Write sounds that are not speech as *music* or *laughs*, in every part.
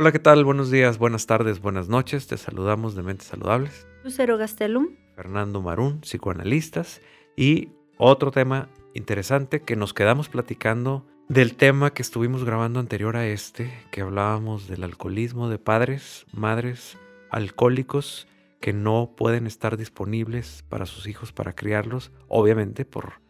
Hola, ¿qué tal? Buenos días, buenas tardes, buenas noches. Te saludamos de Mentes Saludables. Lucero Gastelum. Fernando Marún, psicoanalistas. Y otro tema interesante que nos quedamos platicando del tema que estuvimos grabando anterior a este, que hablábamos del alcoholismo de padres, madres alcohólicos que no pueden estar disponibles para sus hijos para criarlos, obviamente por,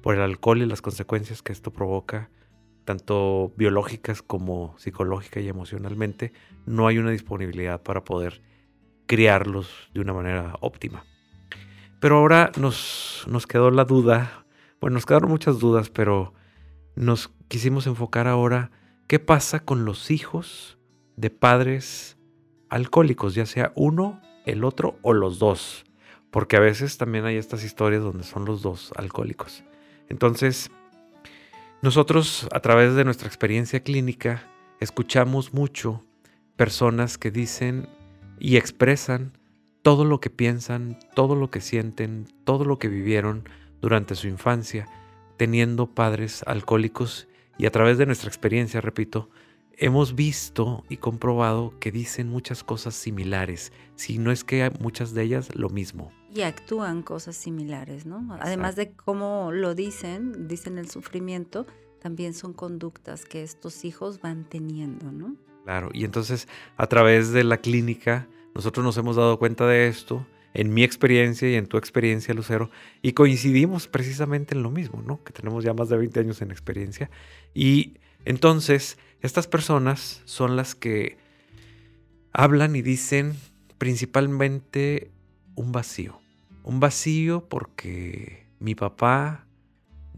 por el alcohol y las consecuencias que esto provoca, tanto biológicas como psicológica y emocionalmente, no hay una disponibilidad para poder criarlos de una manera óptima. Pero ahora nos, nos quedó la duda, bueno, nos quedaron muchas dudas, pero nos quisimos enfocar ahora qué pasa con los hijos de padres alcohólicos, ya sea uno, el otro o los dos, porque a veces también hay estas historias donde son los dos alcohólicos. Entonces, nosotros a través de nuestra experiencia clínica escuchamos mucho personas que dicen y expresan todo lo que piensan, todo lo que sienten, todo lo que vivieron durante su infancia teniendo padres alcohólicos y a través de nuestra experiencia, repito, hemos visto y comprobado que dicen muchas cosas similares, si no es que muchas de ellas lo mismo. Y actúan cosas similares, ¿no? Además de cómo lo dicen, dicen el sufrimiento, también son conductas que estos hijos van teniendo, ¿no? Claro, y entonces a través de la clínica nosotros nos hemos dado cuenta de esto en mi experiencia y en tu experiencia, Lucero, y coincidimos precisamente en lo mismo, ¿no? Que tenemos ya más de 20 años en experiencia. Y entonces, estas personas son las que hablan y dicen principalmente un vacío. Un vacío porque mi papá,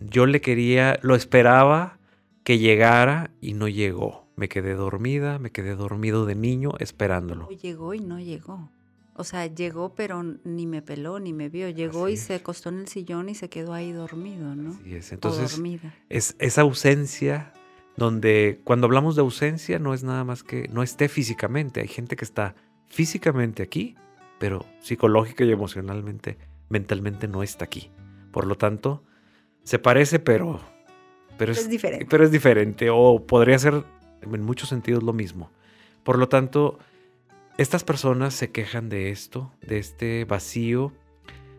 yo le quería, lo esperaba que llegara y no llegó. Me quedé dormida, me quedé dormido de niño esperándolo. Llegó y no llegó. O sea, llegó pero ni me peló ni me vio. Llegó y se acostó en el sillón y se quedó ahí dormido, ¿no? Así es. Entonces, es esa ausencia donde cuando hablamos de ausencia no es nada más que no esté físicamente. Hay gente que está físicamente aquí, pero psicológica y emocionalmente, mentalmente no está aquí. Por lo tanto, se parece, pero, pero es, diferente. Pero es diferente o podría ser en muchos sentidos lo mismo. Por lo tanto, estas personas se quejan de esto, de este vacío,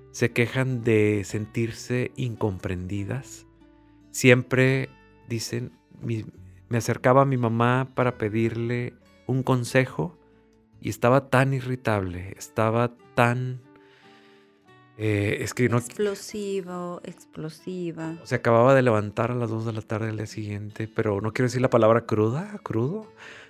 se quejan de sentirse incomprendidas. Siempre dicen, me acercaba a mi mamá para pedirle un consejo y estaba tan irritable, estaba tan... Eh, es que no... Explosivo, explosiva. Se acababa de levantar a las 2 de la tarde del día siguiente, pero no quiero decir la palabra cruda, crudo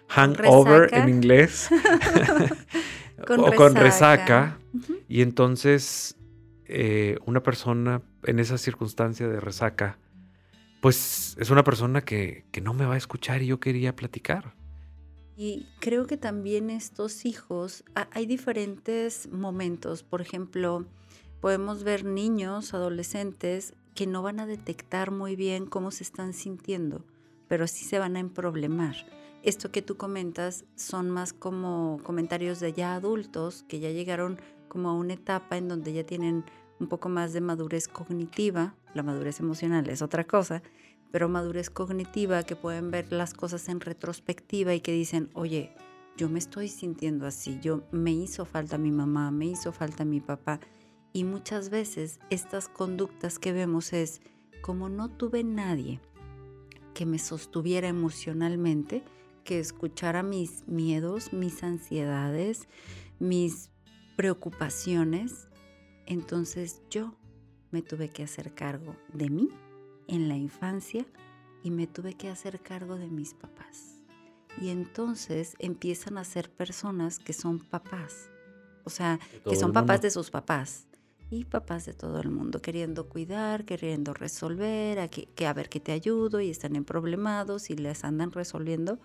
hangover en inglés *laughs* o con resaca. Y entonces eh, una persona en esa circunstancia de resaca, pues es una persona que, que no me va a escuchar y yo quería platicar. Y creo que también estos hijos, hay diferentes momentos. Por ejemplo, podemos ver niños, adolescentes, que no van a detectar muy bien cómo se están sintiendo, pero sí se van a emproblemar esto que tú comentas son más como comentarios de ya adultos que ya llegaron como a una etapa en donde ya tienen un poco más de madurez cognitiva, la madurez emocional es otra cosa, pero madurez cognitiva que pueden ver las cosas en retrospectiva y que dicen, oye, yo me estoy sintiendo así, yo me hizo falta mi mamá, me hizo falta mi papá. Y muchas veces estas conductas que vemos es, como no tuve nadie que me sostuviera emocionalmente, que escuchara mis miedos, mis ansiedades, mis preocupaciones, entonces yo me tuve que hacer cargo de mí en la infancia y me tuve que hacer cargo de mis papás. Y entonces empiezan a ser personas que son papás, o sea, que son papás de sus papás y papás de todo el mundo, queriendo cuidar, queriendo resolver, a que, que a ver qué te ayudo y están en problemados y les andan resolviendo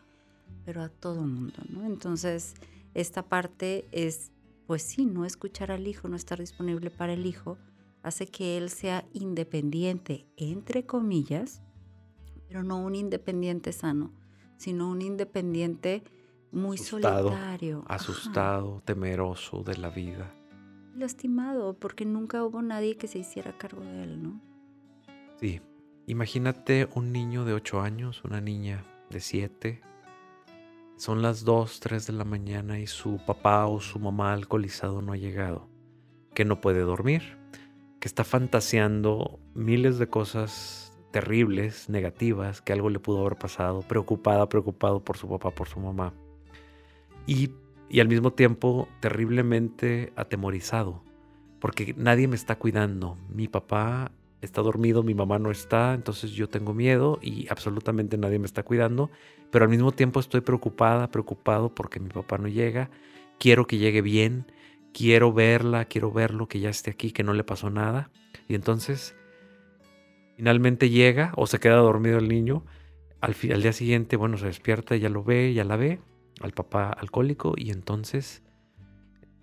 pero a todo mundo, ¿no? Entonces, esta parte es, pues sí, no escuchar al hijo, no estar disponible para el hijo, hace que él sea independiente, entre comillas, pero no un independiente sano, sino un independiente muy solitario. Asustado, temeroso de la vida. Lastimado, porque nunca hubo nadie que se hiciera cargo de él, ¿no? Sí, imagínate un niño de 8 años, una niña de 7, son las 2, 3 de la mañana y su papá o su mamá alcoholizado no ha llegado, que no puede dormir, que está fantaseando miles de cosas terribles, negativas, que algo le pudo haber pasado, preocupada, preocupado por su papá, por su mamá. Y, y al mismo tiempo terriblemente atemorizado, porque nadie me está cuidando. Mi papá está dormido, mi mamá no está, entonces yo tengo miedo y absolutamente nadie me está cuidando, pero al mismo tiempo estoy preocupada, preocupado porque mi papá no llega, quiero que llegue bien, quiero verla, quiero verlo, que ya esté aquí, que no le pasó nada. Y entonces finalmente llega o se queda dormido el niño, al, día siguiente, bueno, se despierta, ya lo ve, ya la ve, al papá alcohólico y entonces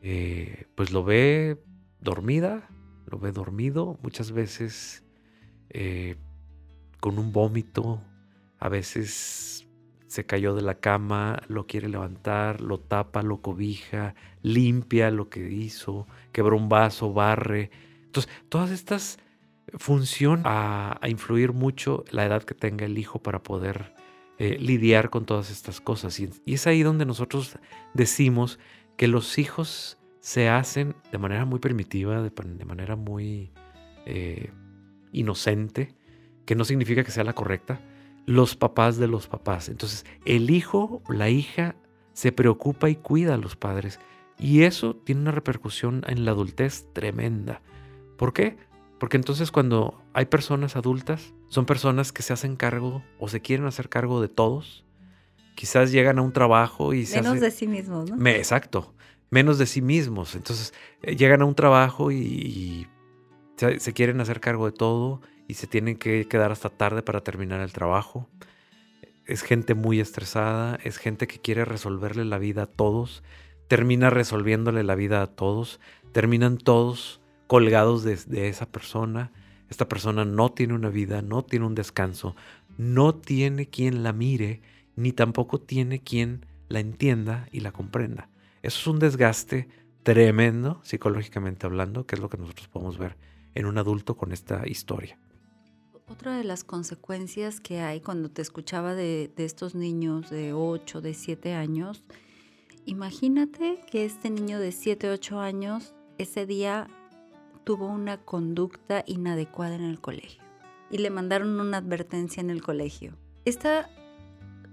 eh, pues lo ve dormida, lo ve dormido, muchas veces eh, con un vómito, a veces se cayó de la cama, lo quiere levantar, lo tapa, lo cobija, limpia lo que hizo, quebró un vaso, barre. Entonces, todas estas funcionan a, influir mucho la edad que tenga el hijo para poder eh, lidiar con todas estas cosas. y es ahí donde nosotros decimos que los hijos se hacen de manera muy primitiva, de, manera muy eh, inocente, que no significa que sea la correcta, los papás de los papás. Entonces, el hijo, la hija, se preocupa y cuida a los padres. Y eso tiene una repercusión en la adultez tremenda. ¿Por qué? Porque entonces cuando hay personas adultas, son personas que se hacen cargo o se quieren hacer cargo de todos. Quizás llegan a un trabajo y se Menos de sí mismos, ¿no? exacto menos de sí mismos. Entonces eh, llegan a un trabajo y, se, quieren hacer cargo de todo y se tienen que quedar hasta tarde para terminar el trabajo. Es gente muy estresada, es gente que quiere resolverle la vida a todos, termina resolviéndole la vida a todos, terminan todos colgados de, de esa persona. Esta persona no tiene una vida, no tiene un descanso, no tiene quien la mire, ni tampoco tiene quien la entienda y la comprenda. Eso es un desgaste tremendo, psicológicamente hablando, que es lo que nosotros podemos ver en un adulto con esta historia. Otra de las consecuencias que hay cuando te escuchaba de, estos niños de 8, de 7 años, imagínate que este niño de 7, 8 años ese día tuvo una conducta inadecuada en el colegio y le mandaron una advertencia en el colegio. Esta,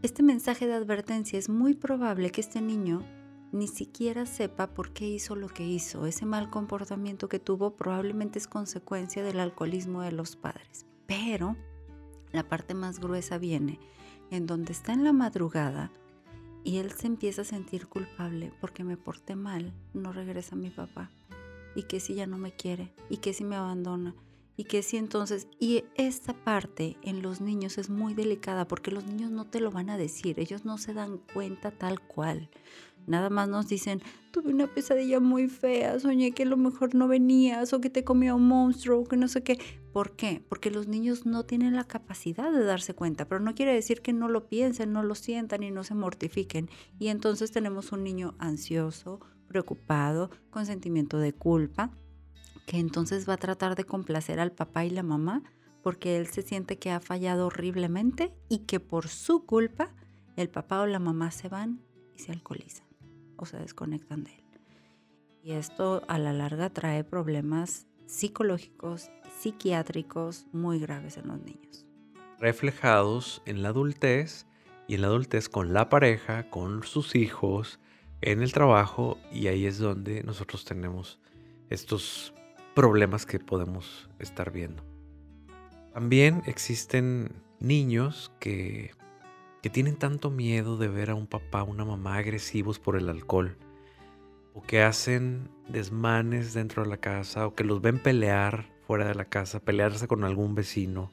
este mensaje de advertencia es muy probable que este niño ni siquiera sepa por qué hizo lo que hizo. Ese mal comportamiento que tuvo probablemente es consecuencia del alcoholismo de los padres. Pero la parte más gruesa viene en donde está en la madrugada y él se empieza a sentir culpable porque me porté mal, no regresa mi papá. Y que si ya no me quiere, y que si me abandona, y que si entonces, y esta parte en los niños es muy delicada porque los niños no te lo van a decir, ellos no se dan cuenta tal cual. Nada más nos dicen, tuve una pesadilla muy fea, soñé que a lo mejor no venías o que te comía un monstruo o que no sé qué. ¿Por qué? Porque los niños no tienen la capacidad de darse cuenta, pero no quiere decir que no lo piensen, no lo sientan y no se mortifiquen. Y entonces tenemos un niño ansioso, preocupado, con sentimiento de culpa, que entonces va a tratar de complacer al papá y la mamá porque él se siente que ha fallado horriblemente y que por su culpa el papá o la mamá se van y se alcoholizan o se desconectan de él. Y esto a la larga trae problemas psicológicos, psiquiátricos muy graves en los niños. Reflejados en la adultez y en la adultez con la pareja, con sus hijos, en el trabajo y ahí es donde nosotros tenemos estos problemas que podemos estar viendo. También existen niños que que tienen tanto miedo de ver a un papá, una mamá agresivos por el alcohol, o que hacen desmanes dentro de la casa, o que los ven pelear fuera de la casa, pelearse con algún vecino,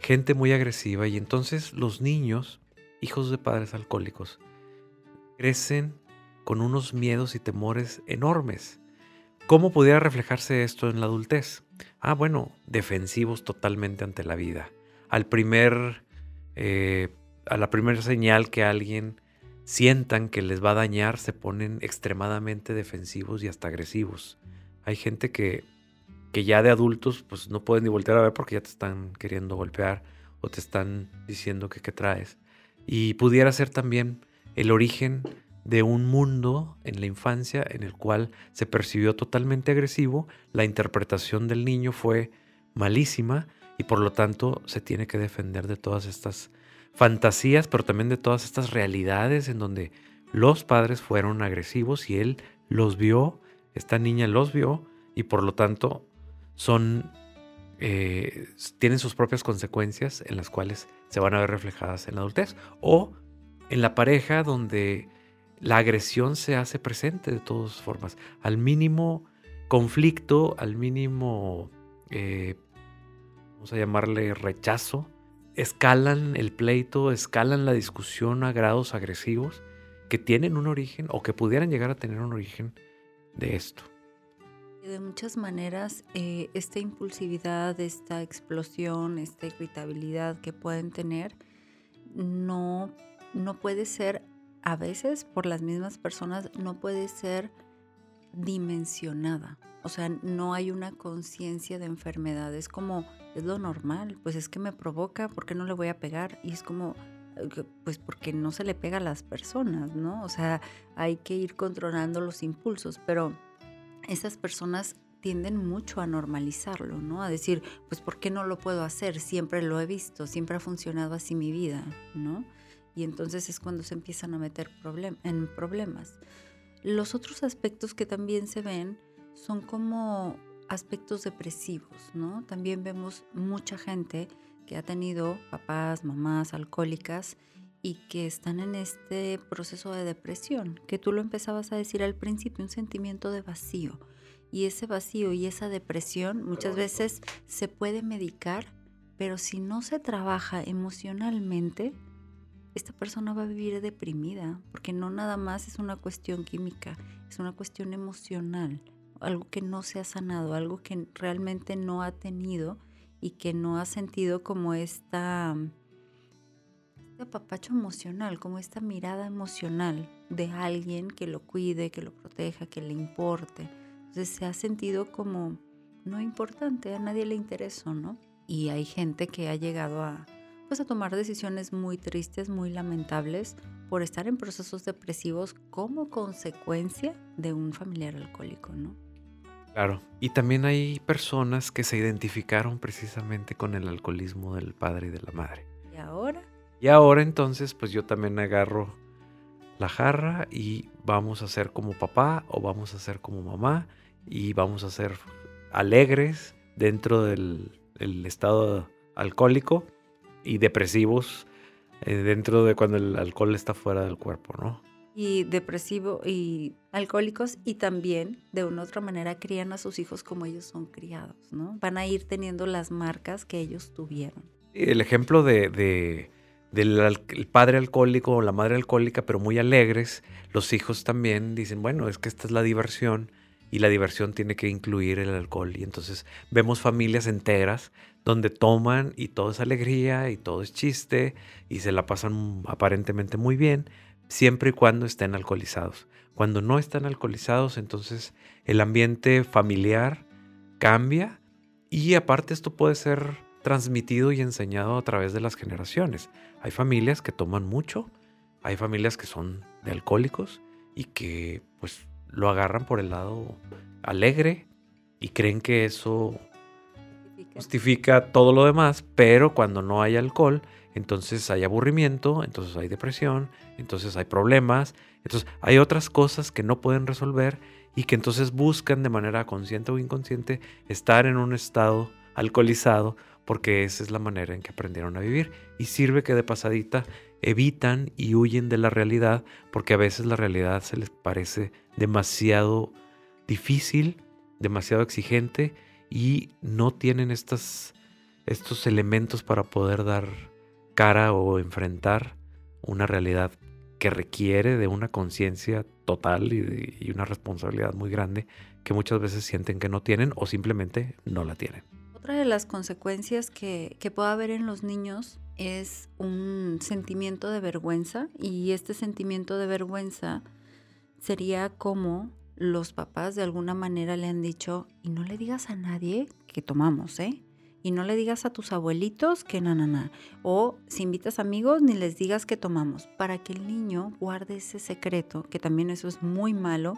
gente muy agresiva, y entonces los niños, hijos de padres alcohólicos, crecen con unos miedos y temores enormes. ¿Cómo pudiera reflejarse esto en la adultez? Ah, bueno, defensivos totalmente ante la vida. Al primer eh, a la primera señal que alguien sientan que les va a dañar, se ponen extremadamente defensivos y hasta agresivos. Hay gente que, que ya de adultos pues no pueden ni voltear a ver porque ya te están queriendo golpear o te están diciendo que qué traes. Y pudiera ser también el origen de un mundo en la infancia en el cual se percibió totalmente agresivo, la interpretación del niño fue malísima y por lo tanto se tiene que defender de todas estas fantasías, pero también de todas estas realidades en donde los padres fueron agresivos y él los vio, esta niña los vio y por lo tanto son eh, tienen sus propias consecuencias en las cuales se van a ver reflejadas en la adultez o en la pareja donde la agresión se hace presente de todas formas. Al mínimo conflicto, al mínimo, eh, vamos a llamarle rechazo, escalan el pleito, escalan la discusión a grados agresivos que tienen un origen o que pudieran llegar a tener un origen de esto. De muchas maneras, eh, esta impulsividad, esta explosión, esta irritabilidad que pueden tener, no, no puede ser a veces por las mismas personas no puede ser dimensionada. O sea, no hay una conciencia de enfermedad. Es como, es lo normal. Pues es que me provoca, ¿por qué no le voy a pegar? Y es como, eh, pues porque no se le pega a las personas, ¿no? O sea, hay que ir controlando los impulsos, pero esas personas tienden mucho a normalizarlo, ¿no? A decir, pues ¿por qué no lo puedo hacer? Siempre lo he visto, siempre ha funcionado así mi vida, ¿no? y entonces es cuando se empiezan a meter en problemas. Los otros aspectos que también se ven son como aspectos depresivos, ¿no? También vemos mucha gente que ha tenido papás, mamás alcohólicas y que están en este proceso de depresión, que tú lo empezabas a decir al principio, un sentimiento de vacío. Y ese vacío y esa depresión muchas veces se puede medicar, pero si no se trabaja emocionalmente, esta persona va a vivir deprimida, porque no nada más es una cuestión química, es una cuestión emocional, algo que no se ha sanado, algo que realmente no ha tenido y que no ha sentido como esta, este apapacho emocional, como esta mirada emocional de alguien que lo cuide, que lo proteja, que le importe. Entonces se ha sentido como no importante, a nadie le interesa, ¿no? Y hay gente que ha llegado a, pues, a tomar decisiones muy tristes, muy lamentables por estar en procesos depresivos como consecuencia de un familiar alcohólico, ¿no? Claro, y también hay personas que se identificaron precisamente con el alcoholismo del padre y de la madre. ¿Y ahora? Y ahora entonces, pues yo también agarro la jarra y vamos a ser como papá o vamos a ser como mamá y vamos a ser alegres dentro del, del estado alcohólico y depresivos eh, dentro de cuando el alcohol está fuera del cuerpo, ¿no? Y depresivo y alcohólicos y también de una otra manera crían a sus hijos como ellos son criados, ¿no? Van a ir teniendo las marcas que ellos tuvieron. El ejemplo de, del padre alcohólico o la madre alcohólica, pero muy alegres, los hijos también dicen, bueno, es que esta es la diversión y la diversión tiene que incluir el alcohol. Y entonces vemos familias enteras donde toman y todo es alegría y todo es chiste y se la pasan aparentemente muy bien, siempre y cuando estén alcoholizados. Cuando no están alcoholizados, entonces el ambiente familiar cambia y aparte esto puede ser transmitido y enseñado a través de las generaciones. Hay familias que toman mucho, hay familias que son de alcohólicos y que pues lo agarran por el lado alegre y creen que eso justifica. todo lo demás, pero cuando no hay alcohol, entonces hay aburrimiento, entonces hay depresión, entonces hay problemas, entonces hay otras cosas que no pueden resolver y que entonces buscan de manera consciente o inconsciente estar en un estado alcoholizado porque esa es la manera en que aprendieron a vivir. Y sirve que de pasadita evitan y huyen de la realidad porque a veces la realidad se les parece demasiado difícil, demasiado exigente y no tienen estos elementos para poder dar cara o enfrentar una realidad que requiere de una conciencia total y, una responsabilidad muy grande que muchas veces sienten que no tienen o simplemente no la tienen. Otra de las consecuencias que, que puede haber en los niños es un sentimiento de vergüenza y este sentimiento de vergüenza sería como los papás de alguna manera le han dicho, y no le digas a nadie que tomamos, ¿eh? Y no le digas a tus abuelitos que na, na, na. O si invitas amigos, ni les digas que tomamos, para que el niño guarde ese secreto, que también eso es muy malo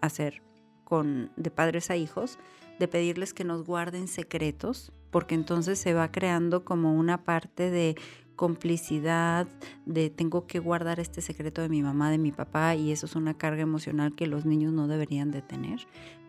hacer con, de padres a hijos, de pedirles que nos guarden secretos, porque entonces se va creando como una parte de complicidad, de tengo que guardar este secreto de mi mamá, de mi papá, y eso es una carga emocional que los niños no deberían de tener.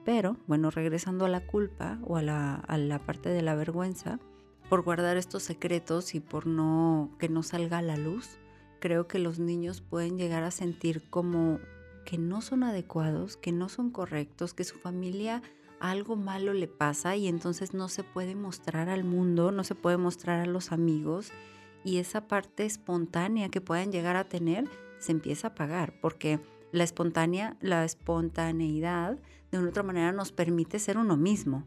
Pero, bueno, regresando a la culpa o a la, parte de la vergüenza, por guardar estos secretos y por no que no salga a la luz, creo que los niños pueden llegar a sentir como que no son adecuados, que no son correctos, que su familia algo malo le pasa y entonces no se puede mostrar al mundo, no se puede mostrar a los amigos y esa parte espontánea que puedan llegar a tener se empieza a apagar porque la espontánea, la espontaneidad de una otra manera nos permite ser uno mismo.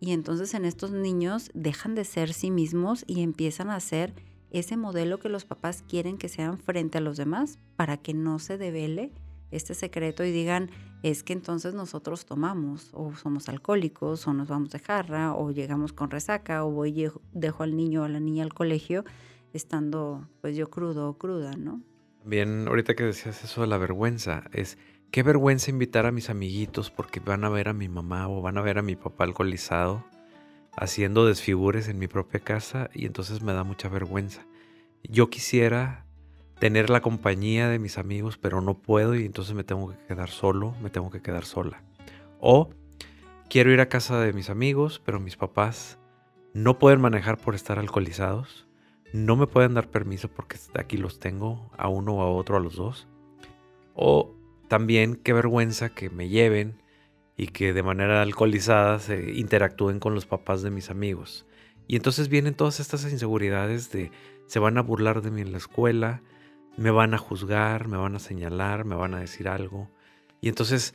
Y entonces en estos niños dejan de ser sí mismos y empiezan a ser ese modelo que los papás quieren que sean frente a los demás para que no se devele este secreto y digan, es que entonces nosotros tomamos o somos alcohólicos o nos vamos de jarra o llegamos con resaca o voy y dejo al niño o a la niña al colegio estando pues yo crudo o cruda, ¿no? Bien, ahorita que decías eso de la vergüenza, es qué vergüenza invitar a mis amiguitos porque van a ver a mi mamá o van a ver a mi papá alcoholizado haciendo desfigures en mi propia casa y entonces me da mucha vergüenza. Yo quisiera tener la compañía de mis amigos, pero no puedo y entonces me tengo que quedar solo, me tengo que quedar sola. O quiero ir a casa de mis amigos, pero mis papás no pueden manejar por estar alcoholizados, no me pueden dar permiso porque aquí los tengo a uno o a otro, a los dos. O también qué vergüenza que me lleven y que de manera alcoholizada se interactúen con los papás de mis amigos. Y entonces vienen todas estas inseguridades de se van a burlar de mí en la escuela, me van a juzgar, me van a señalar, me van a decir algo. Y entonces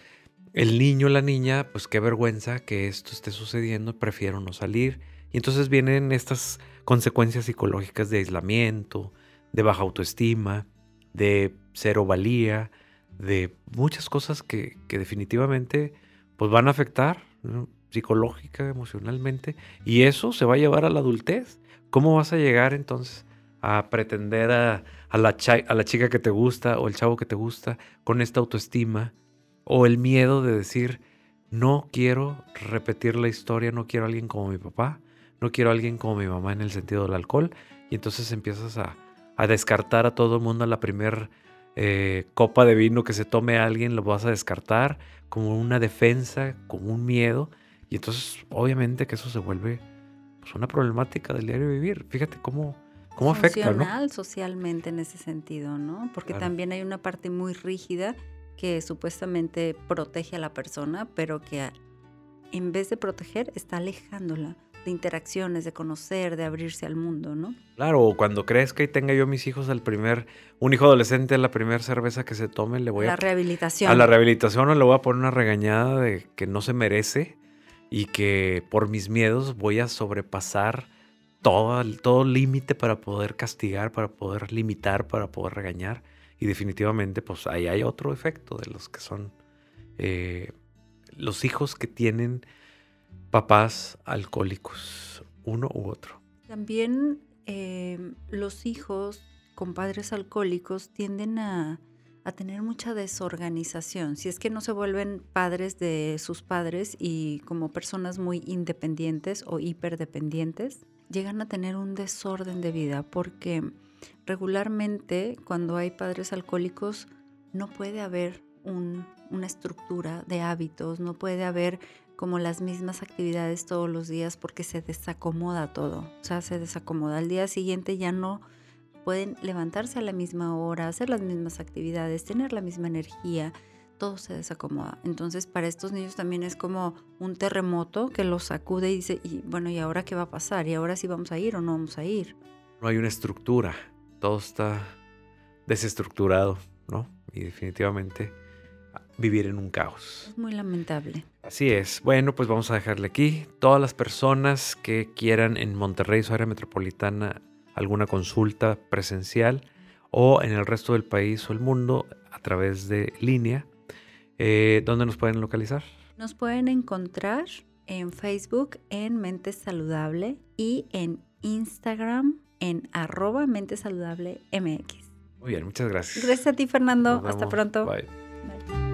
el niño, la niña, pues qué vergüenza que esto esté sucediendo, prefiero no salir. Y entonces vienen estas consecuencias psicológicas de aislamiento, de baja autoestima, de cero valía, de muchas cosas que, definitivamente pues van a afectar psicológica, emocionalmente, y eso se va a llevar a la adultez. ¿Cómo vas a llegar entonces a pretender a, a, la, a la chica que te gusta o el chavo que te gusta con esta autoestima o el miedo de decir, no quiero repetir la historia, no quiero a alguien como mi papá, no quiero a alguien como mi mamá en el sentido del alcohol, y entonces empiezas a, a descartar a todo el mundo a la primera eh, copa de vino que se tome a alguien, lo vas a descartar como una defensa, como un miedo, y entonces obviamente que eso se vuelve pues, una problemática del diario vivir. Fíjate cómo ¿Cómo afecta, ¿no? socialmente en ese sentido, ¿no? Porque también hay una parte muy rígida que supuestamente protege a la persona, pero que en vez de proteger está alejándola de interacciones, de conocer, de abrirse al mundo, ¿no? Claro, cuando crezca y tenga yo mis hijos al primer, un hijo adolescente a la primera cerveza que se tome, le voy a... La rehabilitación. A la rehabilitación o le voy a poner una regañada de que no se merece y que por mis miedos voy a sobrepasar todo, todo límite para poder castigar, para poder limitar, para poder regañar. Y definitivamente, pues ahí hay otro efecto de los que son eh, los hijos que tienen papás alcohólicos, uno u otro. También eh, los hijos con padres alcohólicos tienden a, a tener mucha desorganización, si es que no se vuelven padres de sus padres y como personas muy independientes o hiperdependientes, llegan a tener un desorden de vida porque regularmente cuando hay padres alcohólicos no puede haber una estructura de hábitos, no puede haber como las mismas actividades todos los días porque se desacomoda todo, o sea, se desacomoda. Al día siguiente ya no pueden levantarse a la misma hora, hacer las mismas actividades, tener la misma energía, todo se desacomoda. Entonces, para estos niños también es como un terremoto que los sacude y dice, y bueno, ¿y ahora qué va a pasar? ¿Y ahora sí vamos a ir o no vamos a ir? No hay una estructura, todo está desestructurado, ¿no? Y definitivamente vivir en un caos. Es muy lamentable. Así es. Bueno, pues vamos a dejarle aquí. Todas las personas que quieran en Monterrey, su área metropolitana, alguna consulta presencial o en el resto del país o el mundo a través de línea, eh, ¿Dónde nos pueden localizar? Nos pueden encontrar en Facebook en Mente Saludable y en Instagram en arroba Mente Saludable MX. Muy bien, muchas gracias. Gracias a ti, Fernando. Hasta pronto. Bye.